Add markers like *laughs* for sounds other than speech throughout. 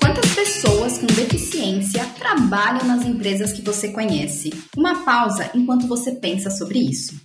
Quantas pessoas com deficiência trabalham nas empresas que você conhece? Uma pausa enquanto você pensa sobre isso.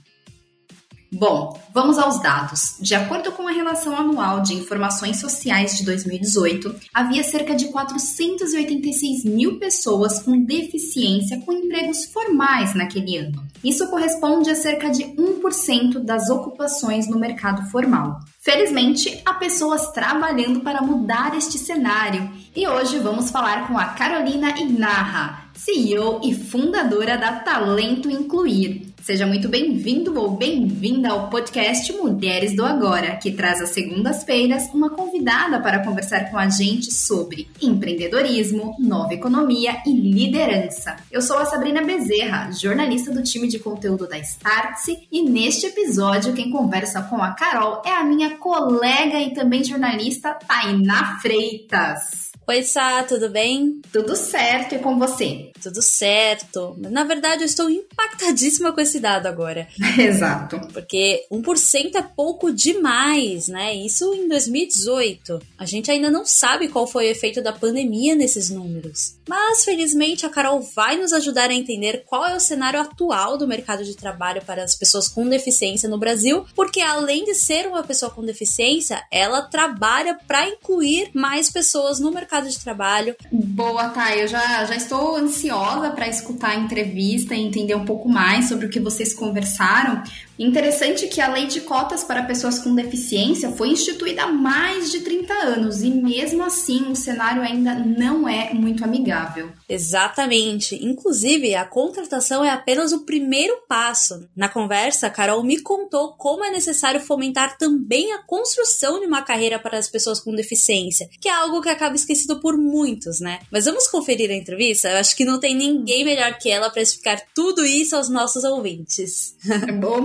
Bom, vamos aos dados. De acordo com a Relação Anual de Informações Sociais de 2018, havia cerca de 486 mil pessoas com deficiência com empregos formais naquele ano. Isso corresponde a cerca de 1% das ocupações no mercado formal. Felizmente, há pessoas trabalhando para mudar este cenário e hoje vamos falar com a Carolina Ignarra, CEO e fundadora da Talento Incluir. Seja muito bem-vindo ou bem-vinda ao podcast Mulheres do Agora, que traz às segundas-feiras uma convidada para conversar com a gente sobre empreendedorismo, nova economia e liderança. Eu sou a Sabrina Bezerra, jornalista do time de conteúdo da Startse, e neste episódio quem conversa com a Carol é a minha colega e também jornalista Tainá Freitas. Oi, Sá, tudo bem? Tudo certo e com você? Tudo certo. Na verdade, eu estou impactadíssima com esse dado agora. *laughs* Exato. Porque 1% é pouco demais, né? Isso em 2018. A gente ainda não sabe qual foi o efeito da pandemia nesses números. Mas, felizmente, a Carol vai nos ajudar a entender qual é o cenário atual do mercado de trabalho para as pessoas com deficiência no Brasil, porque além de ser uma pessoa com deficiência, ela trabalha para incluir mais pessoas no mercado mercado de trabalho. Boa, tá. Eu já, já estou ansiosa para escutar a entrevista e entender um pouco mais sobre o que vocês conversaram. Interessante que a lei de cotas para pessoas com deficiência foi instituída há mais de 30 anos e mesmo assim o cenário ainda não é muito amigável. Exatamente. Inclusive, a contratação é apenas o primeiro passo. Na conversa, Carol me contou como é necessário fomentar também a construção de uma carreira para as pessoas com deficiência, que é algo que acaba esquecido por muitos, né? Mas vamos conferir a entrevista? Eu acho que não tem ninguém melhor que ela para explicar tudo isso aos nossos ouvintes. Bom,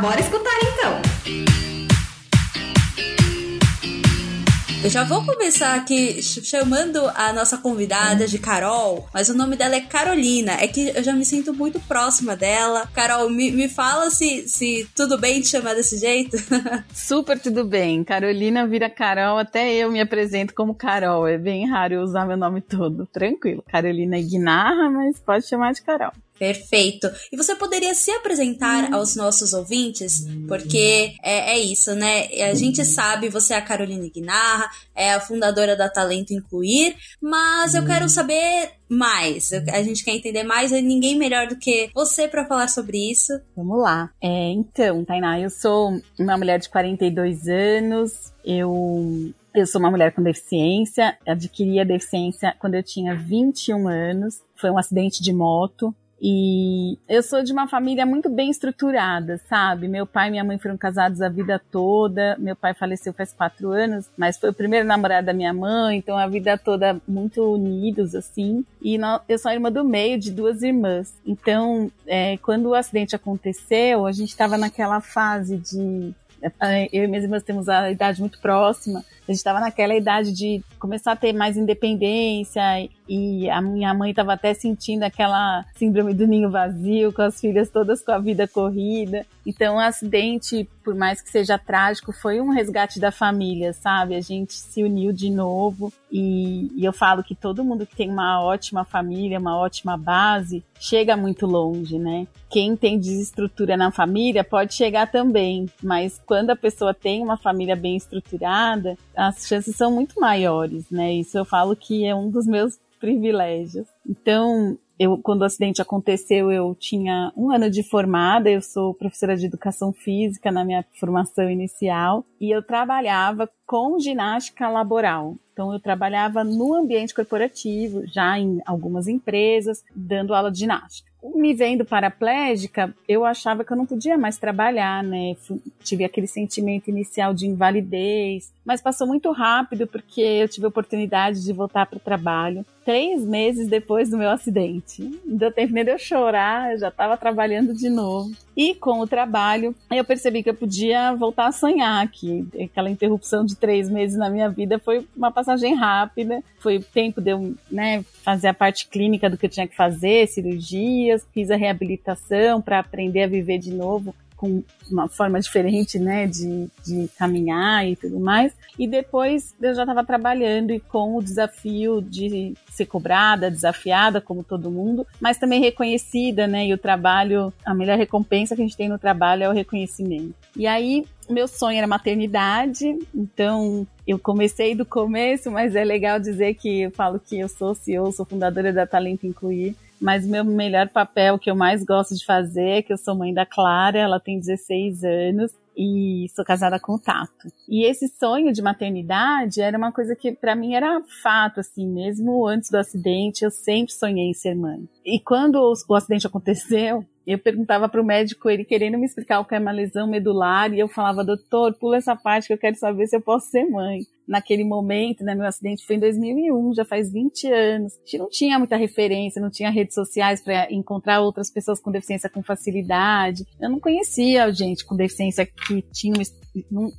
bora escutar então. Eu já vou começar aqui chamando a nossa convidada de Carol, mas o nome dela é Carolina. É que eu já me sinto muito próxima dela. Carol, me, me fala se, se tudo bem te chamar desse jeito. *laughs* Super tudo bem. Carolina vira Carol, até eu me apresento como Carol. É bem raro eu usar meu nome todo. Tranquilo. Carolina Ignarra, mas pode chamar de Carol. Perfeito. E você poderia se apresentar uhum. aos nossos ouvintes? Porque é, é, isso, né? A gente sabe, você é a Carolina Guinarra, é a fundadora da Talento Incluir, mas eu quero saber mais. A gente quer entender mais e ninguém melhor do que você para falar sobre isso. Vamos lá. É, então, Tainá, eu sou uma mulher de 42 anos, eu eu sou uma mulher com deficiência, adquiri a deficiência quando eu tinha 21 anos. Foi um acidente de moto. E eu sou de uma família muito bem estruturada, sabe? Meu pai e minha mãe foram casados a vida toda. Meu pai faleceu faz quatro anos, mas foi o primeiro namorado da minha mãe, então a vida toda muito unidos, assim. E eu sou a irmã do meio de duas irmãs. Então, é, quando o acidente aconteceu, a gente estava naquela fase de é, eu e minhas irmãs temos a idade muito próxima. A gente estava naquela idade de começar a ter mais independência e a minha mãe estava até sentindo aquela síndrome do ninho vazio, com as filhas todas com a vida corrida. Então, o acidente, por mais que seja trágico, foi um resgate da família, sabe? A gente se uniu de novo e, e eu falo que todo mundo que tem uma ótima família, uma ótima base, chega muito longe, né? Quem tem desestrutura na família pode chegar também, mas quando a pessoa tem uma família bem estruturada, as chances são muito maiores, né? Isso eu falo que é um dos meus privilégios. Então, eu, quando o acidente aconteceu, eu tinha um ano de formada, eu sou professora de educação física na minha formação inicial, e eu trabalhava com ginástica laboral. Então, eu trabalhava no ambiente corporativo, já em algumas empresas, dando aula de ginástica. Me vendo paraplégica, eu achava que eu não podia mais trabalhar, né? Tive aquele sentimento inicial de invalidez, mas passou muito rápido porque eu tive a oportunidade de voltar para o trabalho três meses depois do meu acidente. Não deu tempo nem de eu chorar, eu já estava trabalhando de novo. E com o trabalho, eu percebi que eu podia voltar a sonhar, que aquela interrupção de três meses na minha vida foi uma passagem rápida, foi tempo de eu né, fazer a parte clínica do que eu tinha que fazer, cirurgias, fiz a reabilitação para aprender a viver de novo com uma forma diferente, né, de, de caminhar e tudo mais. E depois eu já estava trabalhando e com o desafio de ser cobrada, desafiada, como todo mundo, mas também reconhecida, né? E o trabalho, a melhor recompensa que a gente tem no trabalho é o reconhecimento. E aí, meu sonho era maternidade, então eu comecei do começo, mas é legal dizer que eu falo que eu sou CEO, sou fundadora da Talento Incluir, mas meu melhor papel que eu mais gosto de fazer é que eu sou mãe da Clara, ela tem 16 anos e sou casada com o Tato. E esse sonho de maternidade era uma coisa que para mim era fato, assim, mesmo antes do acidente, eu sempre sonhei em ser mãe. E quando o acidente aconteceu, eu perguntava para o médico, ele querendo me explicar o que é uma lesão medular, e eu falava, doutor, pula essa parte que eu quero saber se eu posso ser mãe. Naquele momento, né, meu acidente foi em 2001, já faz 20 anos. A gente não tinha muita referência, não tinha redes sociais para encontrar outras pessoas com deficiência com facilidade. Eu não conhecia gente com deficiência que tinha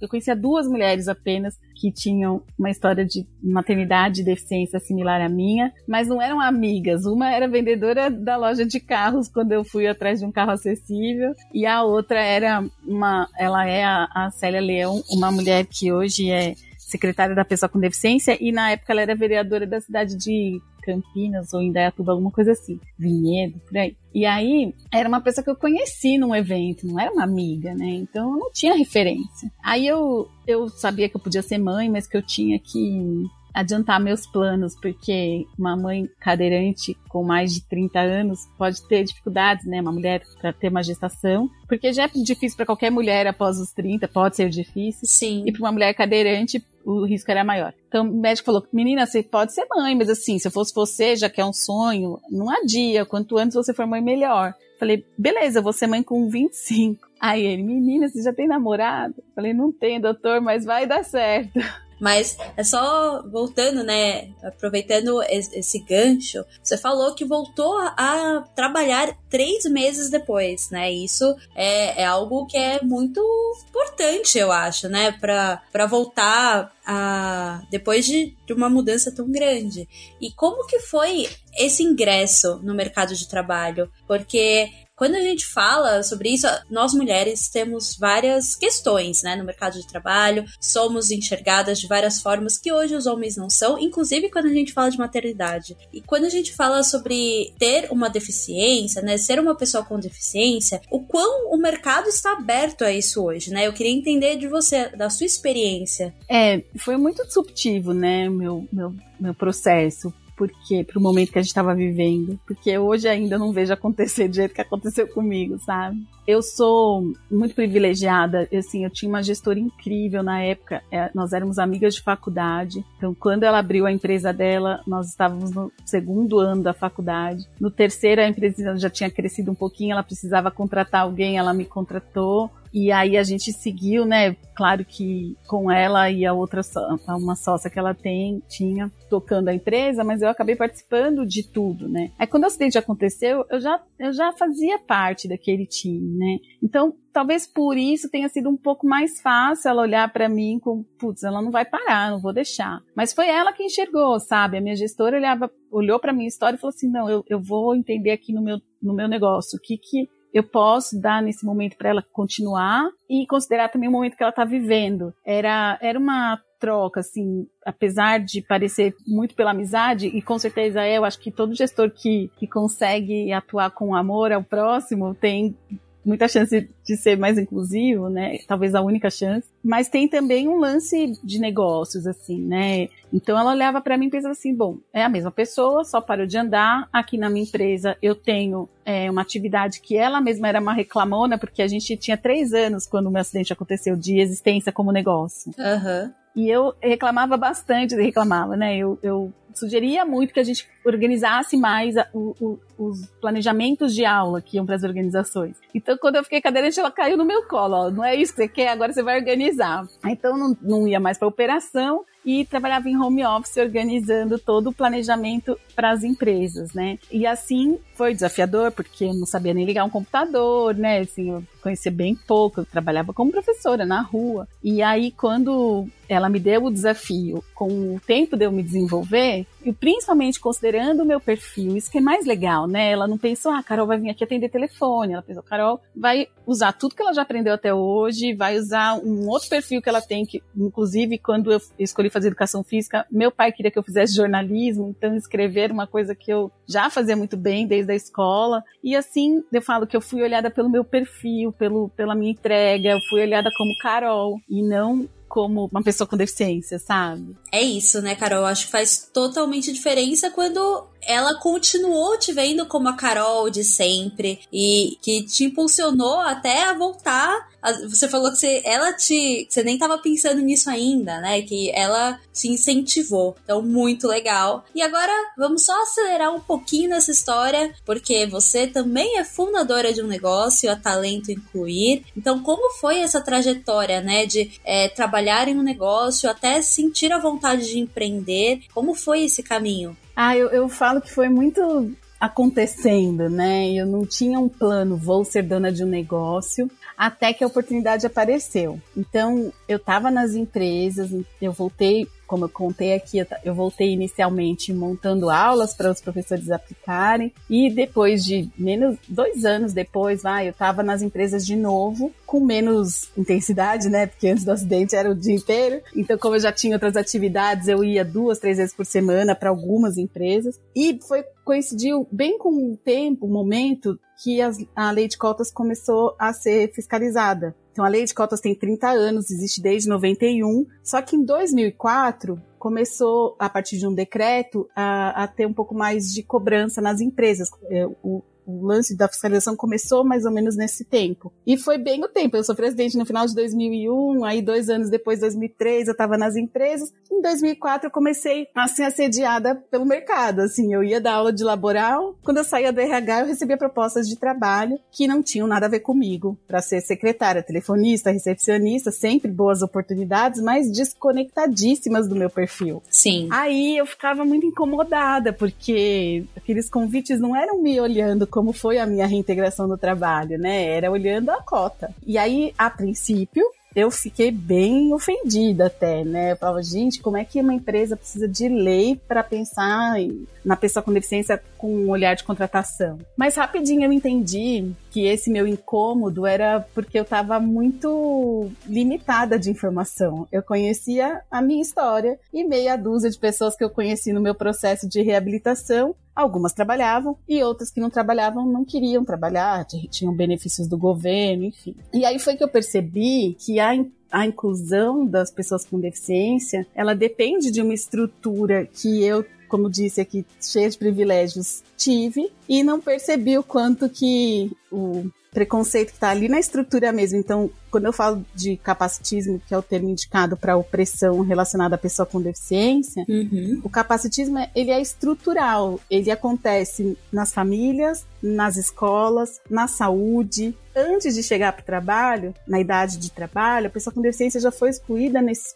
eu conhecia duas mulheres apenas que tinham uma história de maternidade e deficiência similar à minha, mas não eram amigas. Uma era vendedora da loja de carros quando eu fui atrás de um carro acessível, e a outra era uma, ela é a, a Célia Leão, uma mulher que hoje é secretária da pessoa com deficiência e na época ela era vereadora da cidade de Campinas ou Indaiatuba, alguma coisa assim, Vinhedo, por aí. E aí, era uma pessoa que eu conheci num evento, não era uma amiga, né? Então eu não tinha referência. Aí eu, eu sabia que eu podia ser mãe, mas que eu tinha que adiantar meus planos, porque uma mãe cadeirante com mais de 30 anos pode ter dificuldades, né? Uma mulher para ter uma gestação, porque já é difícil para qualquer mulher após os 30, pode ser difícil. Sim. E para uma mulher cadeirante o risco era maior. Então o médico falou: menina, você pode ser mãe, mas assim, se eu fosse você, já que é um sonho, não adia. Quanto antes você for mãe, melhor. Falei, beleza, eu vou ser mãe com 25. Aí ele, menina, você já tem namorado? Falei, não tem, doutor, mas vai dar certo. Mas é só voltando, né? Aproveitando esse gancho, você falou que voltou a trabalhar três meses depois, né? Isso é, é algo que é muito importante, eu acho, né? Para voltar a, depois de, de uma mudança tão grande. E como que foi esse ingresso no mercado de trabalho? Porque quando a gente fala sobre isso, nós mulheres temos várias questões, né, no mercado de trabalho, somos enxergadas de várias formas que hoje os homens não são, inclusive quando a gente fala de maternidade. E quando a gente fala sobre ter uma deficiência, né, ser uma pessoa com deficiência, o quão o mercado está aberto a isso hoje, né? Eu queria entender de você, da sua experiência. É, foi muito disruptivo, né, meu, meu, meu processo porque pro momento que a gente estava vivendo, porque hoje ainda não vejo acontecer do jeito que aconteceu comigo, sabe? Eu sou muito privilegiada, assim, eu tinha uma gestora incrível na época, é, nós éramos amigas de faculdade, então quando ela abriu a empresa dela, nós estávamos no segundo ano da faculdade, no terceiro a empresa já tinha crescido um pouquinho, ela precisava contratar alguém, ela me contratou, e aí a gente seguiu, né? Claro que com ela e a outra uma sócia que ela tem, tinha tocando a empresa, mas eu acabei participando de tudo, né? Aí quando o acidente aconteceu, eu já, eu já fazia parte daquele time, né? Então, talvez por isso tenha sido um pouco mais fácil ela olhar para mim com, putz, ela não vai parar, não vou deixar. Mas foi ela que enxergou, sabe? A minha gestora olhava, olhou para minha história e falou assim: "Não, eu, eu vou entender aqui no meu no meu negócio o que que eu posso dar nesse momento para ela continuar e considerar também o momento que ela está vivendo. Era, era uma troca, assim, apesar de parecer muito pela amizade, e com certeza é, eu acho que todo gestor que, que consegue atuar com amor ao próximo tem muita chance de ser mais inclusivo, né? Talvez a única chance. Mas tem também um lance de negócios, assim, né? Então ela olhava para mim e pensava assim: bom, é a mesma pessoa, só parou de andar. Aqui na minha empresa eu tenho é, uma atividade que ela mesma era uma reclamona, porque a gente tinha três anos quando o meu acidente aconteceu de existência como negócio. Uhum. E eu reclamava bastante, reclamava, né? Eu, eu sugeria muito que a gente organizasse mais a, o, o, os planejamentos de aula que iam para as organizações. Então, quando eu fiquei cadeirante, ela caiu no meu colo. Ó, não é isso que você quer, agora você vai organizar. Então, não, não ia mais para operação e trabalhava em home office organizando todo o planejamento para as empresas, né? E assim foi desafiador porque eu não sabia nem ligar um computador, né? Assim, eu conhecia bem pouco, eu trabalhava como professora na rua. E aí quando ela me deu o desafio com o tempo de eu me desenvolver, e principalmente considerando o meu perfil, isso que é mais legal, né? Ela não pensou, ah, Carol vai vir aqui atender telefone. Ela pensou, Carol vai usar tudo que ela já aprendeu até hoje, vai usar um outro perfil que ela tem, que, inclusive, quando eu escolhi fazer educação física, meu pai queria que eu fizesse jornalismo, então escrever uma coisa que eu já fazia muito bem desde a escola. E assim, eu falo que eu fui olhada pelo meu perfil, pelo, pela minha entrega, eu fui olhada como Carol e não como uma pessoa com deficiência, sabe? É isso, né, Carol? Acho que faz totalmente diferença quando ela continuou te vendo como a Carol de sempre e que te impulsionou até a voltar. Você falou que você, ela te. Você nem tava pensando nisso ainda, né? Que ela te incentivou. Então, muito legal. E agora vamos só acelerar um pouquinho nessa história, porque você também é fundadora de um negócio, a Talento Incluir. Então, como foi essa trajetória, né? De é, trabalhar em um negócio até sentir a vontade de empreender? Como foi esse caminho? Ah, eu, eu falo que foi muito acontecendo, né? Eu não tinha um plano, vou ser dona de um negócio, até que a oportunidade apareceu. Então, eu estava nas empresas, eu voltei como eu contei aqui, eu voltei inicialmente montando aulas para os professores aplicarem e depois de menos dois anos depois, vai, eu estava nas empresas de novo com menos intensidade, né? Porque antes do acidente era o dia inteiro. Então, como eu já tinha outras atividades, eu ia duas, três vezes por semana para algumas empresas e foi coincidiu bem com o tempo, o momento que as, a lei de cotas começou a ser fiscalizada. Então, a lei de cotas tem 30 anos, existe desde 91, só que em 2004 começou, a partir de um decreto, a, a ter um pouco mais de cobrança nas empresas. É, o, o lance da fiscalização começou mais ou menos nesse tempo. E foi bem o tempo. Eu sou presidente no final de 2001, aí dois anos depois, 2003, eu estava nas empresas. Em 2004, eu comecei a ser assediada pelo mercado. Assim, eu ia dar aula de laboral. Quando eu saía do RH, eu recebia propostas de trabalho que não tinham nada a ver comigo. Para ser secretária, telefonista, recepcionista, sempre boas oportunidades, mas desconectadíssimas do meu perfil. Sim. Aí eu ficava muito incomodada, porque aqueles convites não eram me olhando como foi a minha reintegração no trabalho, né? Era olhando a cota. E aí, a princípio, eu fiquei bem ofendida até, né? Eu falava, gente, como é que uma empresa precisa de lei para pensar na pessoa com deficiência com um olhar de contratação? Mas rapidinho eu entendi que esse meu incômodo era porque eu estava muito limitada de informação. Eu conhecia a minha história e meia dúzia de pessoas que eu conheci no meu processo de reabilitação Algumas trabalhavam e outras que não trabalhavam não queriam trabalhar, tinham benefícios do governo, enfim. E aí foi que eu percebi que a a inclusão das pessoas com deficiência, ela depende de uma estrutura que eu como disse aqui, cheia de privilégios, tive e não percebi o quanto que o preconceito que está ali na estrutura mesmo. Então, quando eu falo de capacitismo, que é o termo indicado para opressão relacionada à pessoa com deficiência, uhum. o capacitismo ele é estrutural. Ele acontece nas famílias, nas escolas, na saúde. Antes de chegar para o trabalho, na idade de trabalho, a pessoa com deficiência já foi excluída nesses,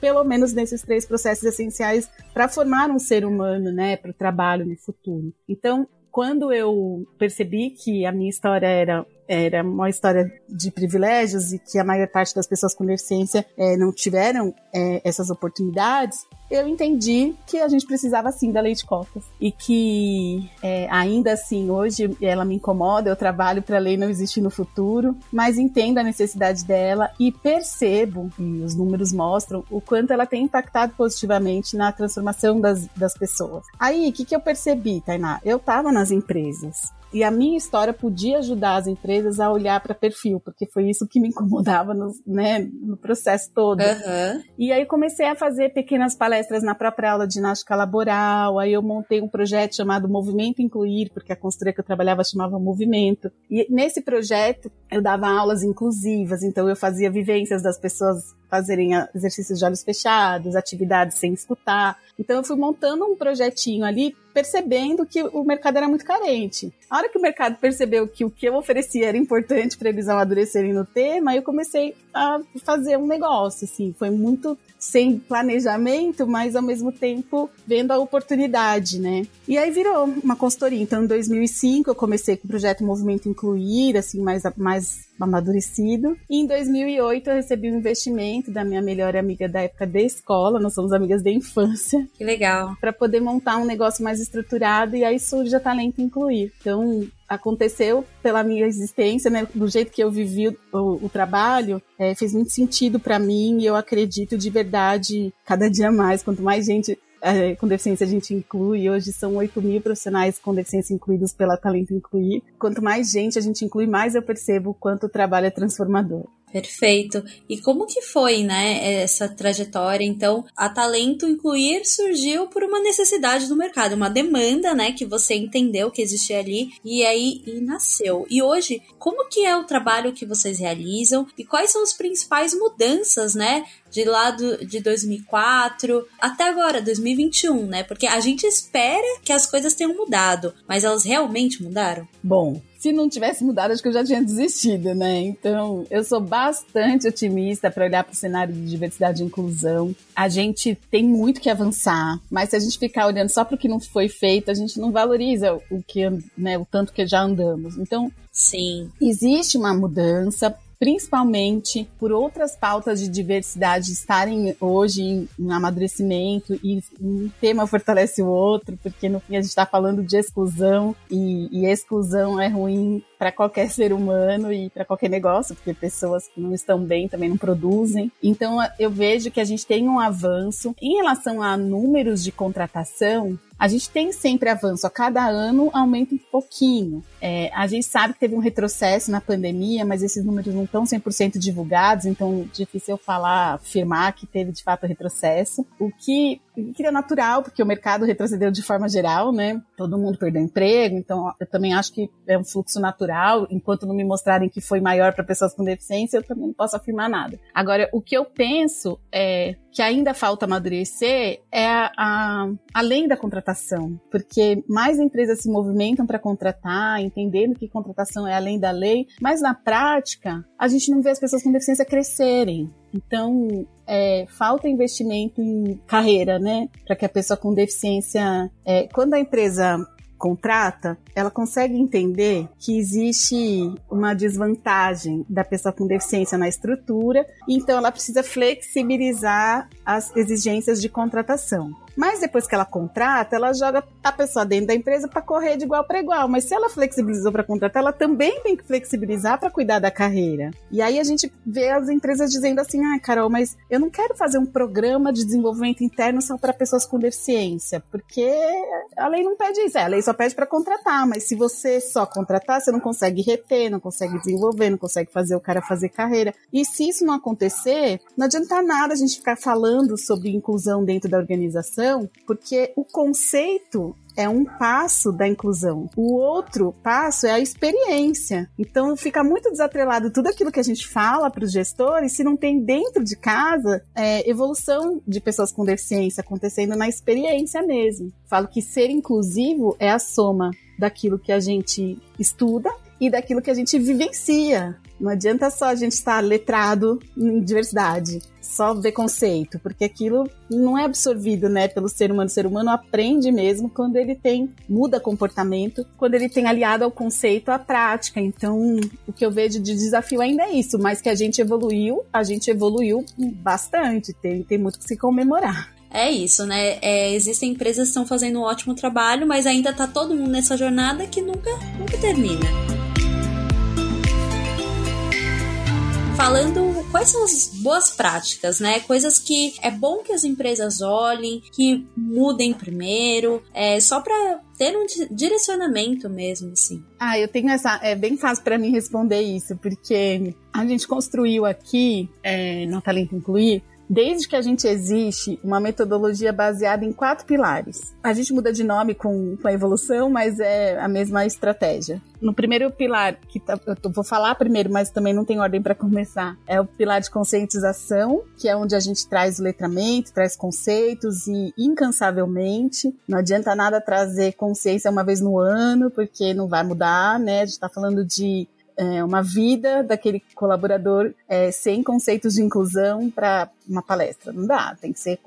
pelo menos nesses três processos essenciais para formar um ser humano, né, para o trabalho no futuro. Então, quando eu percebi que a minha história era era uma história de privilégios e que a maior parte das pessoas com deficiência é, não tiveram é, essas oportunidades, eu entendi que a gente precisava sim da lei de cotas e que é, ainda assim hoje ela me incomoda, eu trabalho para a lei não existir no futuro, mas entendo a necessidade dela e percebo, e os números mostram, o quanto ela tem impactado positivamente na transformação das, das pessoas. Aí, o que, que eu percebi, Tainá? Eu estava nas empresas e a minha história podia ajudar as empresas a olhar para perfil, porque foi isso que me incomodava no, né, no processo todo. Uhum. E aí comecei a fazer pequenas palestras na própria aula de ginástica laboral, aí eu montei um projeto chamado Movimento Incluir, porque a consultoria que eu trabalhava chamava Movimento. E nesse projeto eu dava aulas inclusivas, então eu fazia vivências das pessoas fazerem exercícios de olhos fechados, atividades sem escutar. Então eu fui montando um projetinho ali, percebendo que o mercado era muito carente. A hora que o mercado percebeu que o que eu oferecia era importante para eles amadurecerem no tema, eu comecei a fazer um negócio, assim, foi muito sem planejamento, mas ao mesmo tempo vendo a oportunidade, né? E aí virou uma consultoria. Então, em 2005 eu comecei com o projeto Movimento Incluir, assim, mais, mais amadurecido. E em 2008 eu recebi um investimento da minha melhor amiga da época da escola, nós somos amigas de infância. Que legal. Para poder montar um negócio mais estruturado e aí surge a Talento Incluir. Então, aconteceu pela minha existência, né, do jeito que eu vivi o, o, o trabalho, é, fez muito sentido para mim e eu acredito de verdade cada dia mais, quanto mais gente é, com deficiência a gente inclui, hoje são 8 mil profissionais com deficiência incluídos pela Talento Incluir. Quanto mais gente a gente inclui, mais eu percebo o quanto o trabalho é transformador. Perfeito. E como que foi, né, essa trajetória? Então, a Talento Incluir surgiu por uma necessidade do mercado, uma demanda, né, que você entendeu que existia ali e aí e nasceu. E hoje, como que é o trabalho que vocês realizam e quais são as principais mudanças, né, de lá do, de 2004 até agora, 2021, né? Porque a gente espera que as coisas tenham mudado, mas elas realmente mudaram? Bom, se não tivesse mudado, acho que eu já tinha desistido, né? Então, eu sou bastante otimista para olhar para o cenário de diversidade e inclusão. A gente tem muito que avançar, mas se a gente ficar olhando só para o que não foi feito, a gente não valoriza o que, né, o tanto que já andamos. Então, sim, existe uma mudança principalmente por outras pautas de diversidade estarem hoje em, em amadurecimento e um tema fortalece o outro, porque no fim a gente está falando de exclusão e, e exclusão é ruim para qualquer ser humano e para qualquer negócio, porque pessoas que não estão bem também não produzem. Então eu vejo que a gente tem um avanço em relação a números de contratação. A gente tem sempre avanço, a cada ano aumenta um pouquinho. É, a gente sabe que teve um retrocesso na pandemia, mas esses números não estão 100% divulgados, então difícil eu falar, afirmar que teve de fato retrocesso. O que que é natural, porque o mercado retrocedeu de forma geral, né? Todo mundo perdeu emprego, então eu também acho que é um fluxo natural. Enquanto não me mostrarem que foi maior para pessoas com deficiência, eu também não posso afirmar nada. Agora, o que eu penso é que ainda falta amadurecer é a, a, além da contratação, porque mais empresas se movimentam para contratar, entendendo que contratação é além da lei, mas na prática a gente não vê as pessoas com deficiência crescerem. Então, é, falta investimento em carreira, né? Para que a pessoa com deficiência. É, quando a empresa contrata, ela consegue entender que existe uma desvantagem da pessoa com deficiência na estrutura, então ela precisa flexibilizar as exigências de contratação. Mas depois que ela contrata, ela joga a pessoa dentro da empresa para correr de igual para igual. Mas se ela flexibilizou para contratar, ela também tem que flexibilizar para cuidar da carreira. E aí a gente vê as empresas dizendo assim: ah, Carol, mas eu não quero fazer um programa de desenvolvimento interno só para pessoas com deficiência, porque a lei não pede isso. É, a lei só pede para contratar, mas se você só contratar, você não consegue reter, não consegue desenvolver, não consegue fazer o cara fazer carreira. E se isso não acontecer, não adianta nada a gente ficar falando sobre inclusão dentro da organização porque o conceito é um passo da inclusão. O outro passo é a experiência. Então fica muito desatrelado tudo aquilo que a gente fala para os gestores se não tem dentro de casa é, evolução de pessoas com deficiência acontecendo na experiência mesmo. Falo que ser inclusivo é a soma daquilo que a gente estuda e daquilo que a gente vivencia. Não adianta só a gente estar letrado em diversidade, só ver conceito, porque aquilo não é absorvido, né, pelo ser humano. O ser humano aprende mesmo quando ele tem muda comportamento, quando ele tem aliado ao conceito a prática. Então, o que eu vejo de desafio ainda é isso, mas que a gente evoluiu, a gente evoluiu bastante, tem, tem muito que se comemorar. É isso, né? É, existem empresas que estão fazendo um ótimo trabalho, mas ainda tá todo mundo nessa jornada que nunca, nunca termina. Falando quais são as boas práticas, né? Coisas que é bom que as empresas olhem, que mudem primeiro, é só para ter um direcionamento mesmo, assim. Ah, eu tenho essa. É bem fácil para mim responder isso, porque a gente construiu aqui, é, no Talento Incluir, desde que a gente existe, uma metodologia baseada em quatro pilares. A gente muda de nome com, com a evolução, mas é a mesma estratégia. No primeiro pilar, que tá, eu vou falar primeiro, mas também não tem ordem para começar, é o pilar de conscientização, que é onde a gente traz letramento, traz conceitos e incansavelmente. Não adianta nada trazer consciência uma vez no ano, porque não vai mudar, né? A gente está falando de é, uma vida daquele colaborador é, sem conceitos de inclusão para uma palestra. Não dá, tem que ser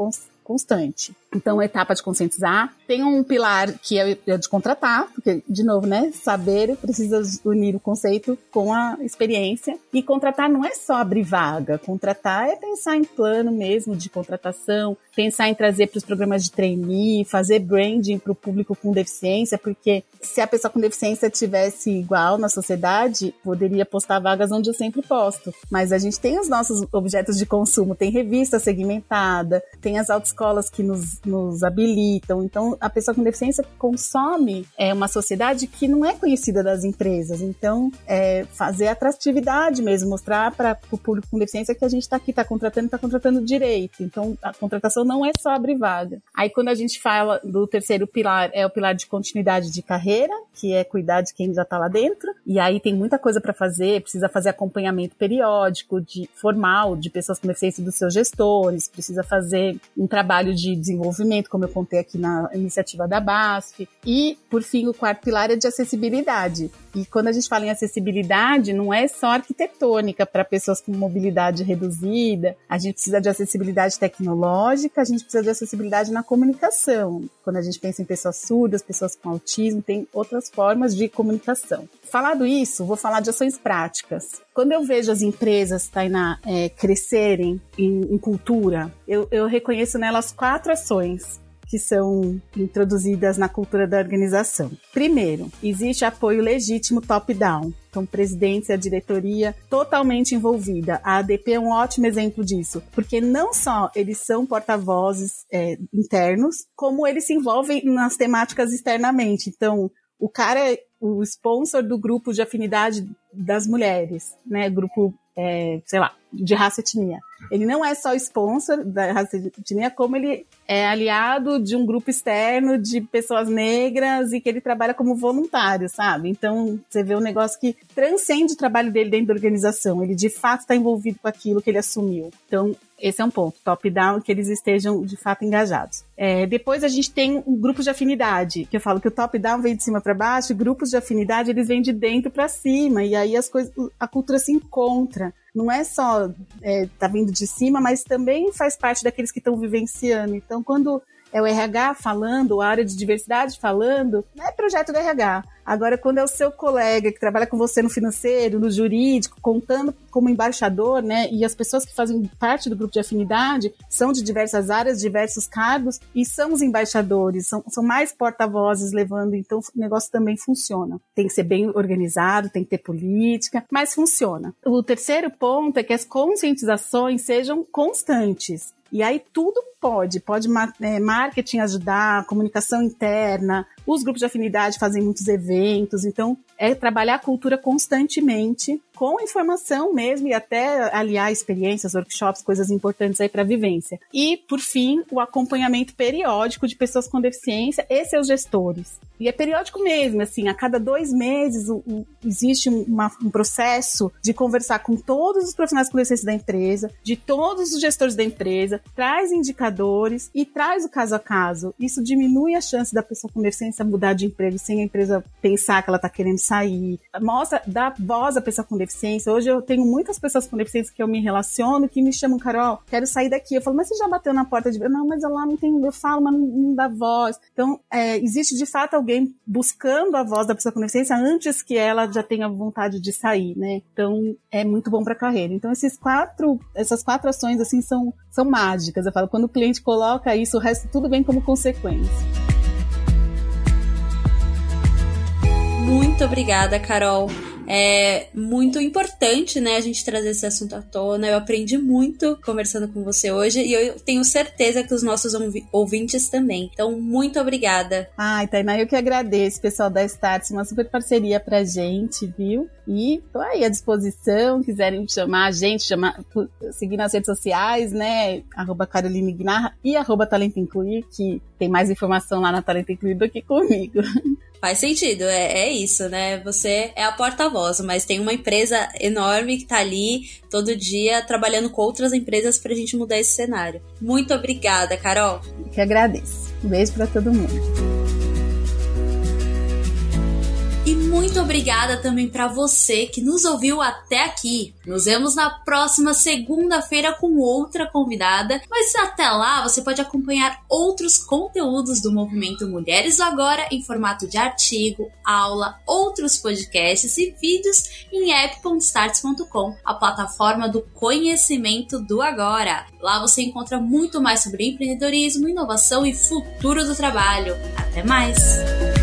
constante. Então, a etapa de conscientizar. Tem um pilar que é o de contratar, porque, de novo, né? Saber precisa unir o conceito com a experiência. E contratar não é só abrir vaga. Contratar é pensar em plano mesmo de contratação, pensar em trazer para os programas de trainee, fazer branding para o público com deficiência, porque se a pessoa com deficiência tivesse igual na sociedade, poderia postar vagas onde eu sempre posto. Mas a gente tem os nossos objetos de consumo, tem revista segmentada, tem as autoescolas que nos nos habilitam. Então, a pessoa com deficiência consome é uma sociedade que não é conhecida das empresas. Então, é fazer atratividade mesmo, mostrar para o público com deficiência que a gente está aqui, está contratando, está contratando direito. Então, a contratação não é só abrir vaga. Aí, quando a gente fala do terceiro pilar, é o pilar de continuidade de carreira, que é cuidar de quem já está lá dentro. E aí tem muita coisa para fazer, precisa fazer acompanhamento periódico, de formal, de pessoas com deficiência dos seus gestores, precisa fazer um trabalho de desenvolvimento desenvolvimento, como eu contei aqui na iniciativa da BASF. E, por fim, o quarto pilar é de acessibilidade. E quando a gente fala em acessibilidade, não é só arquitetônica para pessoas com mobilidade reduzida, a gente precisa de acessibilidade tecnológica, a gente precisa de acessibilidade na comunicação. Quando a gente pensa em pessoas surdas, pessoas com autismo, tem outras formas de comunicação. Falado isso, vou falar de ações práticas. Quando eu vejo as empresas, Tainá, é, crescerem em, em cultura, eu, eu reconheço nelas quatro ações que são introduzidas na cultura da organização. Primeiro, existe apoio legítimo top-down. Então, presidentes e a diretoria totalmente envolvida. A ADP é um ótimo exemplo disso, porque não só eles são porta-vozes é, internos, como eles se envolvem nas temáticas externamente. Então, o cara o sponsor do grupo de afinidade das mulheres, né? Grupo, é, sei lá, de raça e etnia. Ele não é só sponsor da raça e etnia, como ele é aliado de um grupo externo de pessoas negras e que ele trabalha como voluntário, sabe? Então, você vê um negócio que transcende o trabalho dele dentro da organização. Ele, de fato, está envolvido com aquilo que ele assumiu. Então, esse é um ponto, top-down, que eles estejam de fato engajados. É, depois a gente tem um grupo de afinidade, que eu falo que o top-down vem de cima para baixo, grupos de afinidade eles vêm de dentro para cima, e aí as coisas, a cultura se encontra. Não é só é, tá vindo de cima, mas também faz parte daqueles que estão vivenciando. Então, quando é o RH falando, a área de diversidade falando, não é projeto do RH. Agora, quando é o seu colega que trabalha com você no financeiro, no jurídico, contando como embaixador, né? E as pessoas que fazem parte do grupo de afinidade são de diversas áreas, diversos cargos, e são os embaixadores, são, são mais porta-vozes levando, então o negócio também funciona. Tem que ser bem organizado, tem que ter política, mas funciona. O terceiro ponto é que as conscientizações sejam constantes. E aí tudo pode, pode é, marketing ajudar, comunicação interna, os grupos de afinidade fazem muitos eventos, então é trabalhar a cultura constantemente com informação mesmo e até aliar experiências, workshops, coisas importantes aí para a vivência. E, por fim, o acompanhamento periódico de pessoas com deficiência e seus gestores. E é periódico mesmo, assim, a cada dois meses o, o, existe uma, um processo de conversar com todos os profissionais com deficiência da empresa, de todos os gestores da empresa, traz indicadores e traz o caso a caso. Isso diminui a chance da pessoa com deficiência mudar de emprego sem a empresa pensar que ela está querendo sair. Mostra, dá voz à pessoa com deficiência. Hoje eu tenho muitas pessoas com deficiência que eu me relaciono que me chamam, Carol, quero sair daqui. Eu falo, mas você já bateu na porta de. Não, mas lá não tem. Eu falo, mas não, não dá voz. Então, é, existe de fato alguém buscando a voz da pessoa com deficiência antes que ela já tenha vontade de sair, né? Então, é muito bom para a carreira. Então, esses quatro, essas quatro ações, assim, são, são mágicas. Eu falo, quando o cliente coloca isso, o resto tudo vem como consequência. Muito obrigada, Carol. É muito importante, né, a gente trazer esse assunto à tona. Eu aprendi muito conversando com você hoje e eu tenho certeza que os nossos ouvintes também. Então, muito obrigada. Ai, Tainá, eu que agradeço, pessoal da Starts, uma super parceria pra gente, viu? E tô aí à disposição, quiserem chamar a gente, chamar, seguir nas redes sociais, né? Arroba Caroline Guinarra e arroba Talento Incluir, que tem mais informação lá na Talento Incluir do que comigo. *laughs* Faz sentido, é, é isso, né? Você é a porta-voz, mas tem uma empresa enorme que tá ali todo dia trabalhando com outras empresas pra gente mudar esse cenário. Muito obrigada, Carol. Eu que agradeço. Um beijo para todo mundo. Muito obrigada também para você que nos ouviu até aqui. Nos vemos na próxima segunda-feira com outra convidada, mas até lá você pode acompanhar outros conteúdos do movimento Mulheres do Agora em formato de artigo, aula, outros podcasts e vídeos em app.starts.com, a plataforma do conhecimento do agora. Lá você encontra muito mais sobre empreendedorismo, inovação e futuro do trabalho. Até mais!